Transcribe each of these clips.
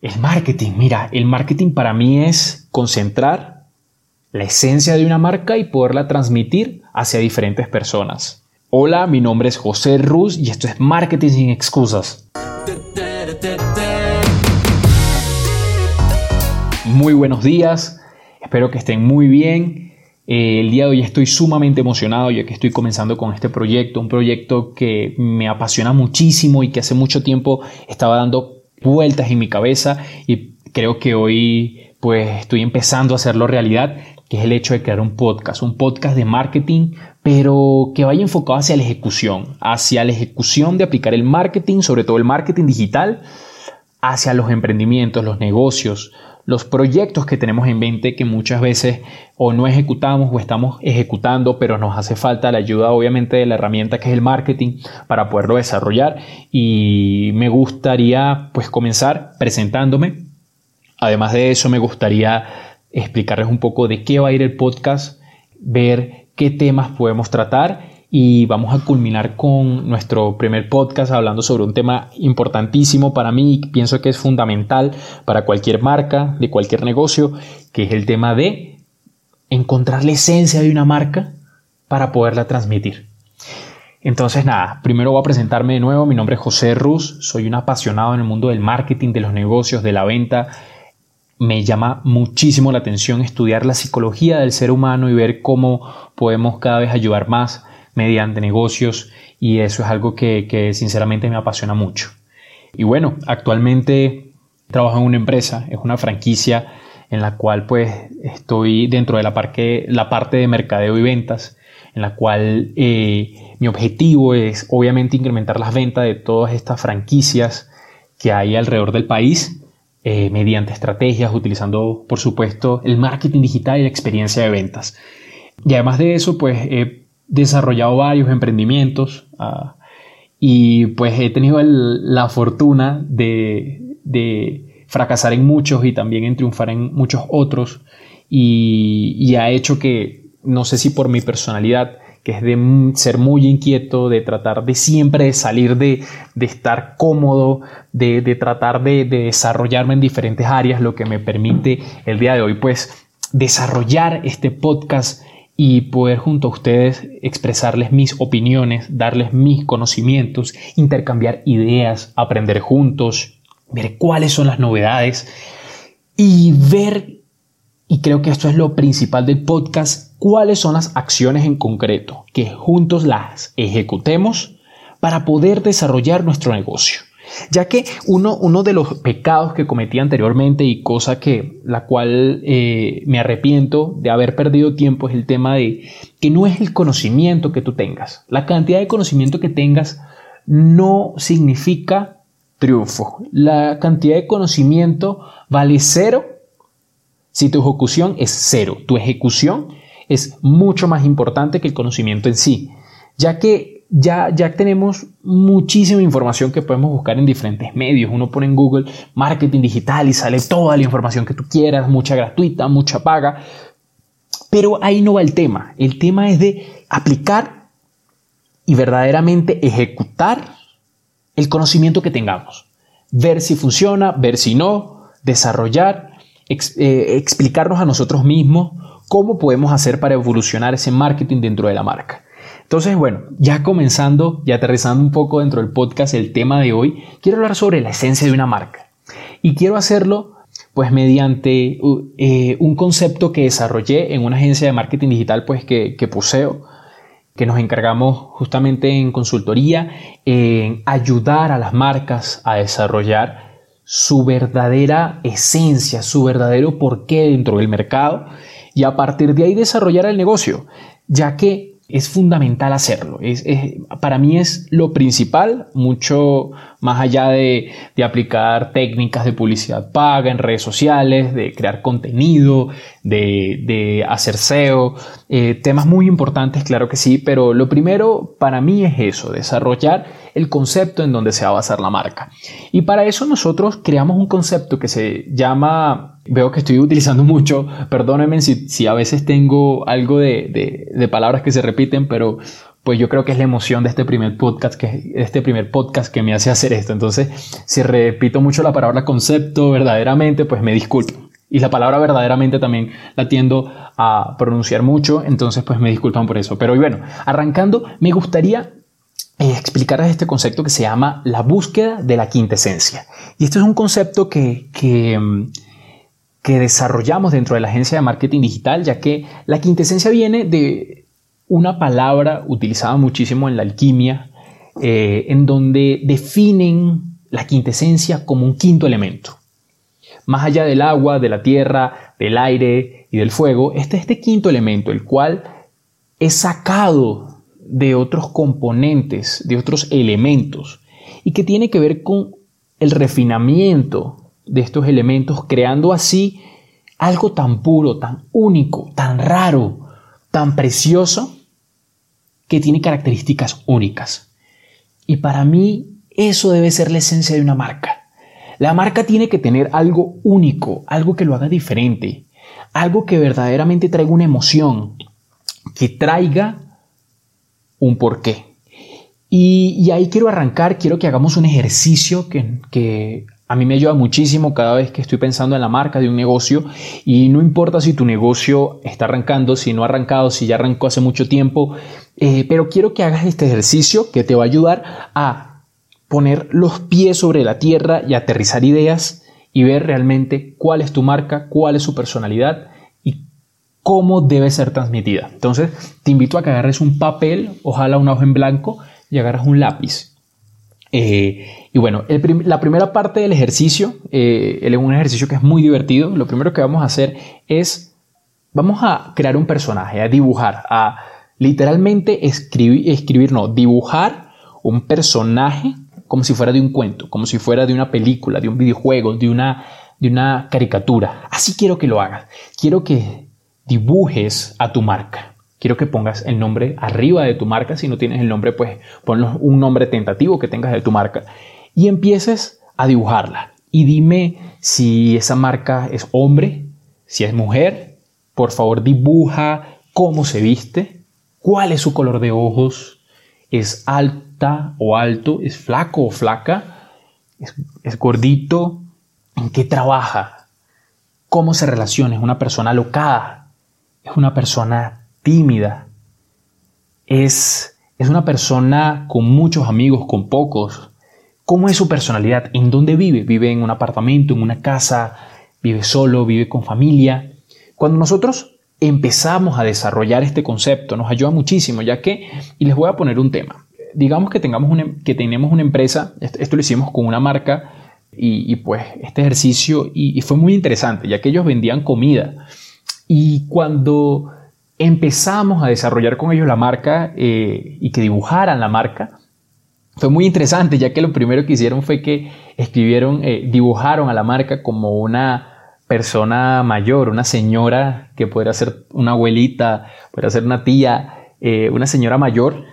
El marketing, mira, el marketing para mí es concentrar la esencia de una marca y poderla transmitir hacia diferentes personas. Hola, mi nombre es José Ruz y esto es Marketing sin excusas. Muy buenos días, espero que estén muy bien. Eh, el día de hoy estoy sumamente emocionado ya que estoy comenzando con este proyecto, un proyecto que me apasiona muchísimo y que hace mucho tiempo estaba dando vueltas en mi cabeza y creo que hoy pues estoy empezando a hacerlo realidad, que es el hecho de crear un podcast, un podcast de marketing, pero que vaya enfocado hacia la ejecución, hacia la ejecución de aplicar el marketing, sobre todo el marketing digital, hacia los emprendimientos, los negocios, los proyectos que tenemos en mente que muchas veces o no ejecutamos o estamos ejecutando, pero nos hace falta la ayuda obviamente de la herramienta que es el marketing para poderlo desarrollar. Y me gustaría pues comenzar presentándome. Además de eso me gustaría explicarles un poco de qué va a ir el podcast, ver qué temas podemos tratar y vamos a culminar con nuestro primer podcast hablando sobre un tema importantísimo para mí y pienso que es fundamental para cualquier marca, de cualquier negocio, que es el tema de encontrar la esencia de una marca para poderla transmitir. Entonces, nada, primero voy a presentarme de nuevo. Mi nombre es José Ruz, soy un apasionado en el mundo del marketing, de los negocios, de la venta. Me llama muchísimo la atención estudiar la psicología del ser humano y ver cómo podemos cada vez ayudar más mediante negocios y eso es algo que, sinceramente me apasiona mucho. Y bueno, actualmente trabajo en una empresa, es una franquicia en la cual pues estoy dentro de la, la parte de mercadeo y ventas, en la cual eh, mi objetivo es obviamente incrementar las ventas de todas estas franquicias que hay alrededor del país eh, mediante estrategias, utilizando por supuesto el marketing digital y la experiencia de ventas. Y además de eso, pues he desarrollado varios emprendimientos ah, y pues he tenido la fortuna de, fracasar en muchos y también en triunfar en muchos otros. Y, ha hecho que, no sé si por mi personalidad, que es de ser muy inquieto, de tratar de siempre salir de, estar cómodo, de, de tratar de, desarrollarme en diferentes áreas, lo que me permite el día de hoy pues desarrollar este podcast y poder junto a ustedes expresarles mis opiniones, darles mis conocimientos, intercambiar ideas, aprender juntos, ver cuáles son las novedades y ver, y creo que esto es lo principal del podcast, cuáles son las acciones en concreto, que juntos las ejecutemos para poder desarrollar nuestro negocio ya que uno, uno de los pecados que cometí anteriormente y cosa que la cual eh, me arrepiento de haber perdido tiempo es el tema de que no es el conocimiento que tú tengas. La cantidad de conocimiento que tengas no significa triunfo. La cantidad de conocimiento vale cero si tu ejecución es cero. Tu ejecución es mucho más importante que el conocimiento en sí, ya que ya, ya tenemos muchísima información que podemos buscar en diferentes medios. Uno pone en Google marketing digital y sale toda la información que tú quieras, mucha gratuita, mucha paga. Pero ahí no va el tema. El tema es de aplicar y verdaderamente ejecutar el conocimiento que tengamos. Ver si funciona, ver si no, desarrollar, eh, explicarnos a nosotros mismos cómo podemos hacer para evolucionar ese marketing dentro de la marca. Entonces, bueno, ya comenzando y aterrizando un poco dentro del podcast el tema de hoy, quiero hablar sobre la esencia de una marca. Y quiero hacerlo pues mediante eh, un concepto que desarrollé en una agencia de marketing digital pues que, que poseo, que nos encargamos justamente en consultoría, en ayudar a las marcas a desarrollar su verdadera esencia, su verdadero porqué dentro del mercado y a partir de ahí desarrollar el negocio, ya que es fundamental hacerlo. Es, para mí es lo principal, mucho más allá de, aplicar técnicas de publicidad paga en redes sociales, de crear contenido, de, hacer SEO, eh, temas muy importantes, claro que sí, pero lo primero para mí es eso, desarrollar el concepto en donde se va a basar la marca. Y para eso nosotros creamos un concepto que se llama, veo que estoy utilizando mucho, perdónenme si, a veces tengo algo de, de palabras que se repiten, pero pues yo creo que es la emoción de este primer podcast que este primer podcast que me hace hacer esto. Entonces, si repito mucho la palabra concepto verdaderamente, pues me disculpo. Y la palabra verdaderamente también la tiendo a pronunciar mucho, entonces pues me disculpan por eso. Pero bueno, arrancando, me gustaría eh, explicarles este concepto que se llama la búsqueda de la quintesencia. Y esto es un concepto que, que, mm, que desarrollamos dentro de la agencia de marketing digital, ya que la quintesencia viene de una palabra utilizada muchísimo en la alquimia, eh, en donde definen la quintesencia como un quinto elemento. Más allá del agua, de la tierra, del aire y del fuego, este es este quinto elemento, el cual es sacado de otros componentes, de otros elementos, y que tiene que ver con el refinamiento de estos elementos, creando así algo tan puro, tan único, tan raro, tan precioso, que tiene características únicas. Y para mí eso debe ser la esencia de una marca. La marca tiene que tener algo único, algo que lo haga diferente, algo que verdaderamente traiga una emoción, que traiga un porqué. Y, y ahí quiero arrancar, quiero que hagamos un ejercicio que, que a mí me ayuda muchísimo cada vez que estoy pensando en la marca de un negocio y no importa si tu negocio está arrancando, si no ha arrancado, si ya arrancó hace mucho tiempo, eh, pero quiero que hagas este ejercicio que te va a ayudar a poner los pies sobre la tierra y aterrizar ideas y ver realmente cuál es tu marca, cuál es su personalidad y cómo debe ser transmitida. Entonces, te invito a que agarres un papel, ojalá una hoja en blanco y agarras un lápiz eh, y bueno, la primera parte del ejercicio, eh, es un ejercicio que es muy divertido. Lo primero que vamos a hacer es, vamos a crear un personaje, a dibujar, a literalmente escribir, escribir, no, dibujar un personaje como si fuera de un cuento, como si fuera de una película, de un videojuego, de una, de una caricatura. Así quiero que lo hagas. Quiero que dibujes a tu marca. Quiero que pongas el nombre arriba de tu marca. Si no tienes el nombre, pues ponlo un nombre tentativo que tengas de tu marca. Y empieces a dibujarla. Y dime si esa marca es hombre, si es mujer. Por favor, dibuja cómo se viste, cuál es su color de ojos, es alta o alto, es flaco o flaca, es, es gordito, en qué trabaja, cómo se relaciona, es una persona alocada, es una persona tímida, es, es una persona con muchos amigos, con pocos. ¿Cómo es su personalidad? ¿En dónde vive? ¿Vive en un apartamento, en una casa? ¿Vive solo? ¿Vive con familia? Cuando nosotros empezamos a desarrollar este concepto nos ayuda muchísimo, ya que, y les voy a poner un tema, digamos que, tengamos una, que tenemos una empresa, esto lo hicimos con una marca, y, pues este ejercicio, y, y, fue muy interesante, ya que ellos vendían comida. Y cuando empezamos a desarrollar con ellos la marca eh, y que dibujaran la marca. Fue muy interesante, ya que lo primero que hicieron fue que escribieron, eh, dibujaron a la marca como una persona mayor, una señora que pudiera ser una abuelita, ser una tía, eh, una señora mayor,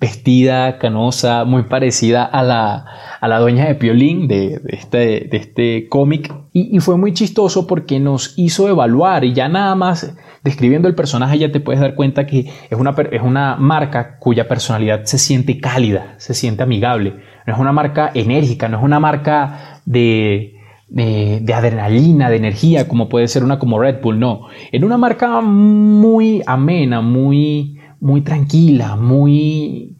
vestida, canosa, muy parecida a la, a la dueña de Piolín, de, este, de este cómic. Y, fue muy chistoso porque nos hizo evaluar y ya nada más describiendo el personaje ya te puedes dar cuenta que es una, es una marca cuya personalidad se siente cálida, se siente amigable. No es una marca enérgica, no es una marca de, de, adrenalina, de energía, como puede ser una como Red Bull, no. Es una marca muy amena, muy, muy tranquila, muy,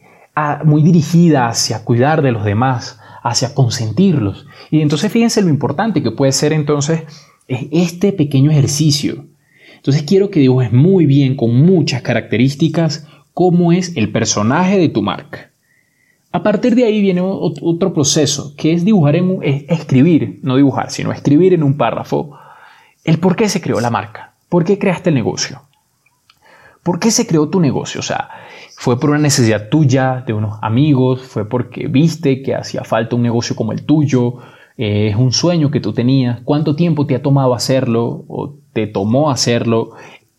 muy dirigida hacia cuidar de los demás, hacia consentirlos. Y entonces fíjense lo importante que puede ser entonces este pequeño ejercicio entonces quiero que dibujes muy bien, con muchas características, cómo es el personaje de tu marca. A partir de ahí viene otro proceso, que es dibujar en escribir, no dibujar, sino escribir en un párrafo el por qué se creó la marca, por qué creaste el negocio. ¿Por qué se creó tu negocio? O sea, ¿fue por una necesidad tuya, de unos amigos? ¿Fue porque viste que hacía falta un negocio como el tuyo? Eh, ¿Es un sueño que tú tenías? ¿Cuánto tiempo te ha tomado hacerlo o te tomó hacerlo?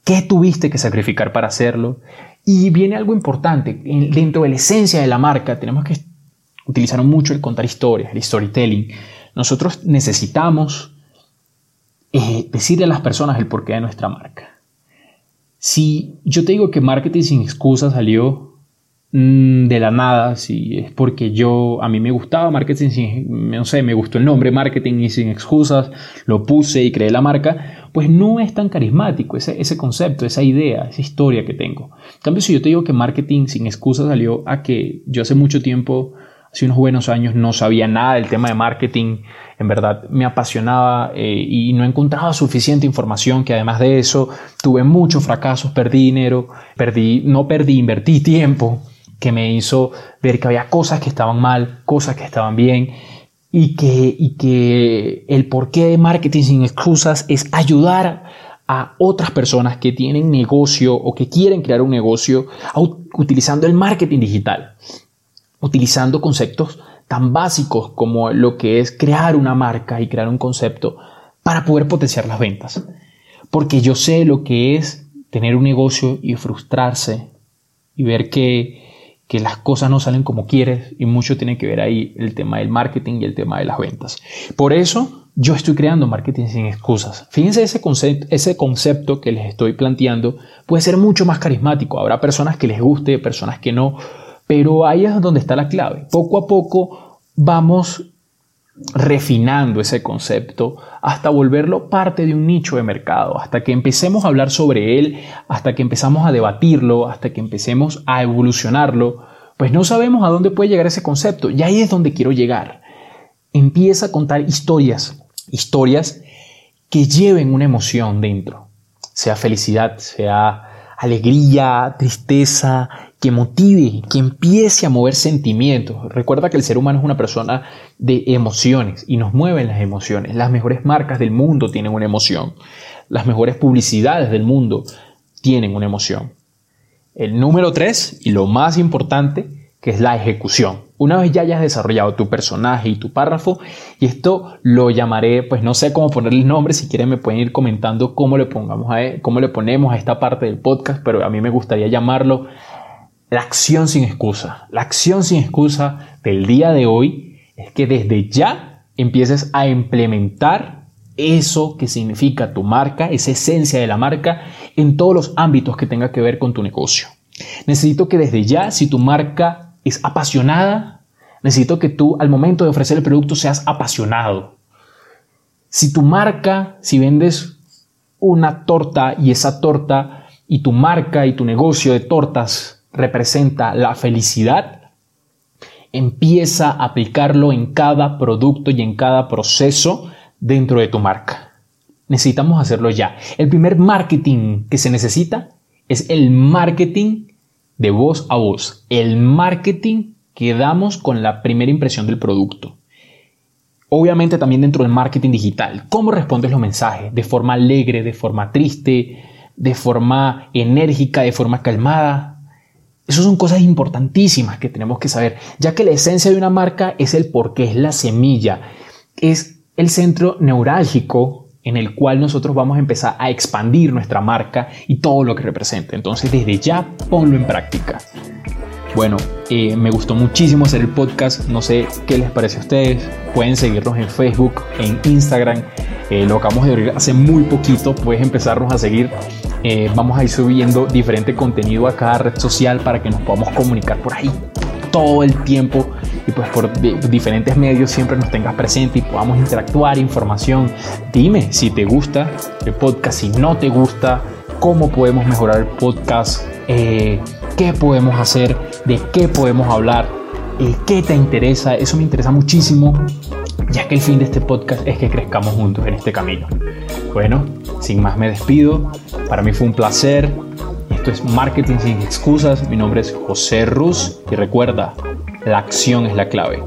¿Qué tuviste que sacrificar para hacerlo? Y viene algo importante. Dentro de la esencia de la marca tenemos que utilizar mucho el contar historias, el storytelling. Nosotros necesitamos eh, decirle a las personas el porqué de nuestra marca. Si yo te digo que marketing sin excusas salió mm, de la nada, si es porque yo, a mí me gustaba marketing sin, no sé, me gustó el nombre marketing y sin excusas, lo puse y creé la marca, pues no es tan carismático ese, ese concepto, esa idea, esa historia que tengo. En cambio, si yo te digo que marketing sin excusas salió a que yo hace mucho tiempo hace unos buenos años no sabía nada del tema de marketing, en verdad me apasionaba eh, y no encontraba suficiente información, que además de eso tuve muchos fracasos, perdí dinero, perdí, no perdí, invertí tiempo, que me hizo ver que había cosas que estaban mal, cosas que estaban bien y que, y que el porqué de marketing sin excusas es ayudar a otras personas que tienen negocio o que quieren crear un negocio utilizando el marketing digital utilizando conceptos tan básicos como lo que es crear una marca y crear un concepto para poder potenciar las ventas. Porque yo sé lo que es tener un negocio y frustrarse y ver que, las cosas no salen como quieres y mucho tiene que ver ahí el tema del marketing y el tema de las ventas. Por eso yo estoy creando marketing sin excusas. Fíjense ese concepto, ese concepto que les estoy planteando puede ser mucho más carismático. Habrá personas que les guste, personas que no, pero ahí es donde está la clave. Poco a poco vamos refinando ese concepto hasta volverlo parte de un nicho de mercado, hasta que empecemos a hablar sobre él, hasta que empezamos a debatirlo, hasta que empecemos a evolucionarlo, pues no sabemos a dónde puede llegar ese concepto. Y ahí es donde quiero llegar. Empieza a contar historias, historias que lleven una emoción dentro, sea felicidad, sea alegría, tristeza, que motive, que empiece a mover sentimientos. Recuerda que el ser humano es una persona de emociones y nos mueven las emociones. Las mejores marcas del mundo tienen una emoción. Las mejores publicidades del mundo tienen una emoción. El número tres, y lo más importante, que es la ejecución. Una vez ya hayas desarrollado tu personaje y tu párrafo, y esto lo llamaré, pues no sé cómo ponerle el nombre, si quieren me pueden ir comentando cómo le, pongamos a, e, cómo le ponemos a esta parte del podcast, pero a mí me gustaría llamarlo la acción sin excusa. La acción sin excusa del día de hoy es que desde ya empieces a implementar eso que significa tu marca, esa esencia de la marca, en todos los ámbitos que tenga que ver con tu negocio. Necesito que desde ya, si tu marca es apasionada, necesito que tú al momento de ofrecer el producto seas apasionado. Si tu marca, si vendes una torta y esa torta y tu marca y tu negocio de tortas representa la felicidad, empieza a aplicarlo en cada producto y en cada proceso dentro de tu marca. Necesitamos hacerlo ya. El primer marketing que se necesita es el marketing de voz a voz, el marketing que damos con la primera impresión del producto. Obviamente también dentro del marketing digital, cómo respondes los mensajes, de forma alegre, de forma triste, de forma enérgica, de forma calmada, esas son cosas importantísimas que tenemos que saber, ya que la esencia de una marca es el porqué, es la semilla, es el centro neurálgico en el cual nosotros vamos a empezar a expandir nuestra marca y todo lo que representa. Entonces, desde ya, ponlo en práctica. Bueno, eh, me gustó muchísimo hacer el podcast. No sé qué les parece a ustedes. Pueden seguirnos en Facebook, en Instagram. Eh, lo acabamos de abrir hace muy poquito. Puedes empezarnos a seguir eh, vamos a ir subiendo diferente contenido a cada red social para que nos podamos comunicar por ahí todo el tiempo y pues por diferentes medios siempre nos tengas presente y podamos interactuar, información. Dime si te gusta el podcast, si no te gusta, cómo podemos mejorar el podcast, eh, qué podemos hacer, de qué podemos hablar, eh, qué te interesa. Eso me interesa muchísimo, ya que el fin de este podcast es que crezcamos juntos en este camino. Bueno, sin más me despido. Para mí fue un placer. Esto es Marketing sin excusas. Mi nombre es José Ruz y recuerda, la acción es la clave.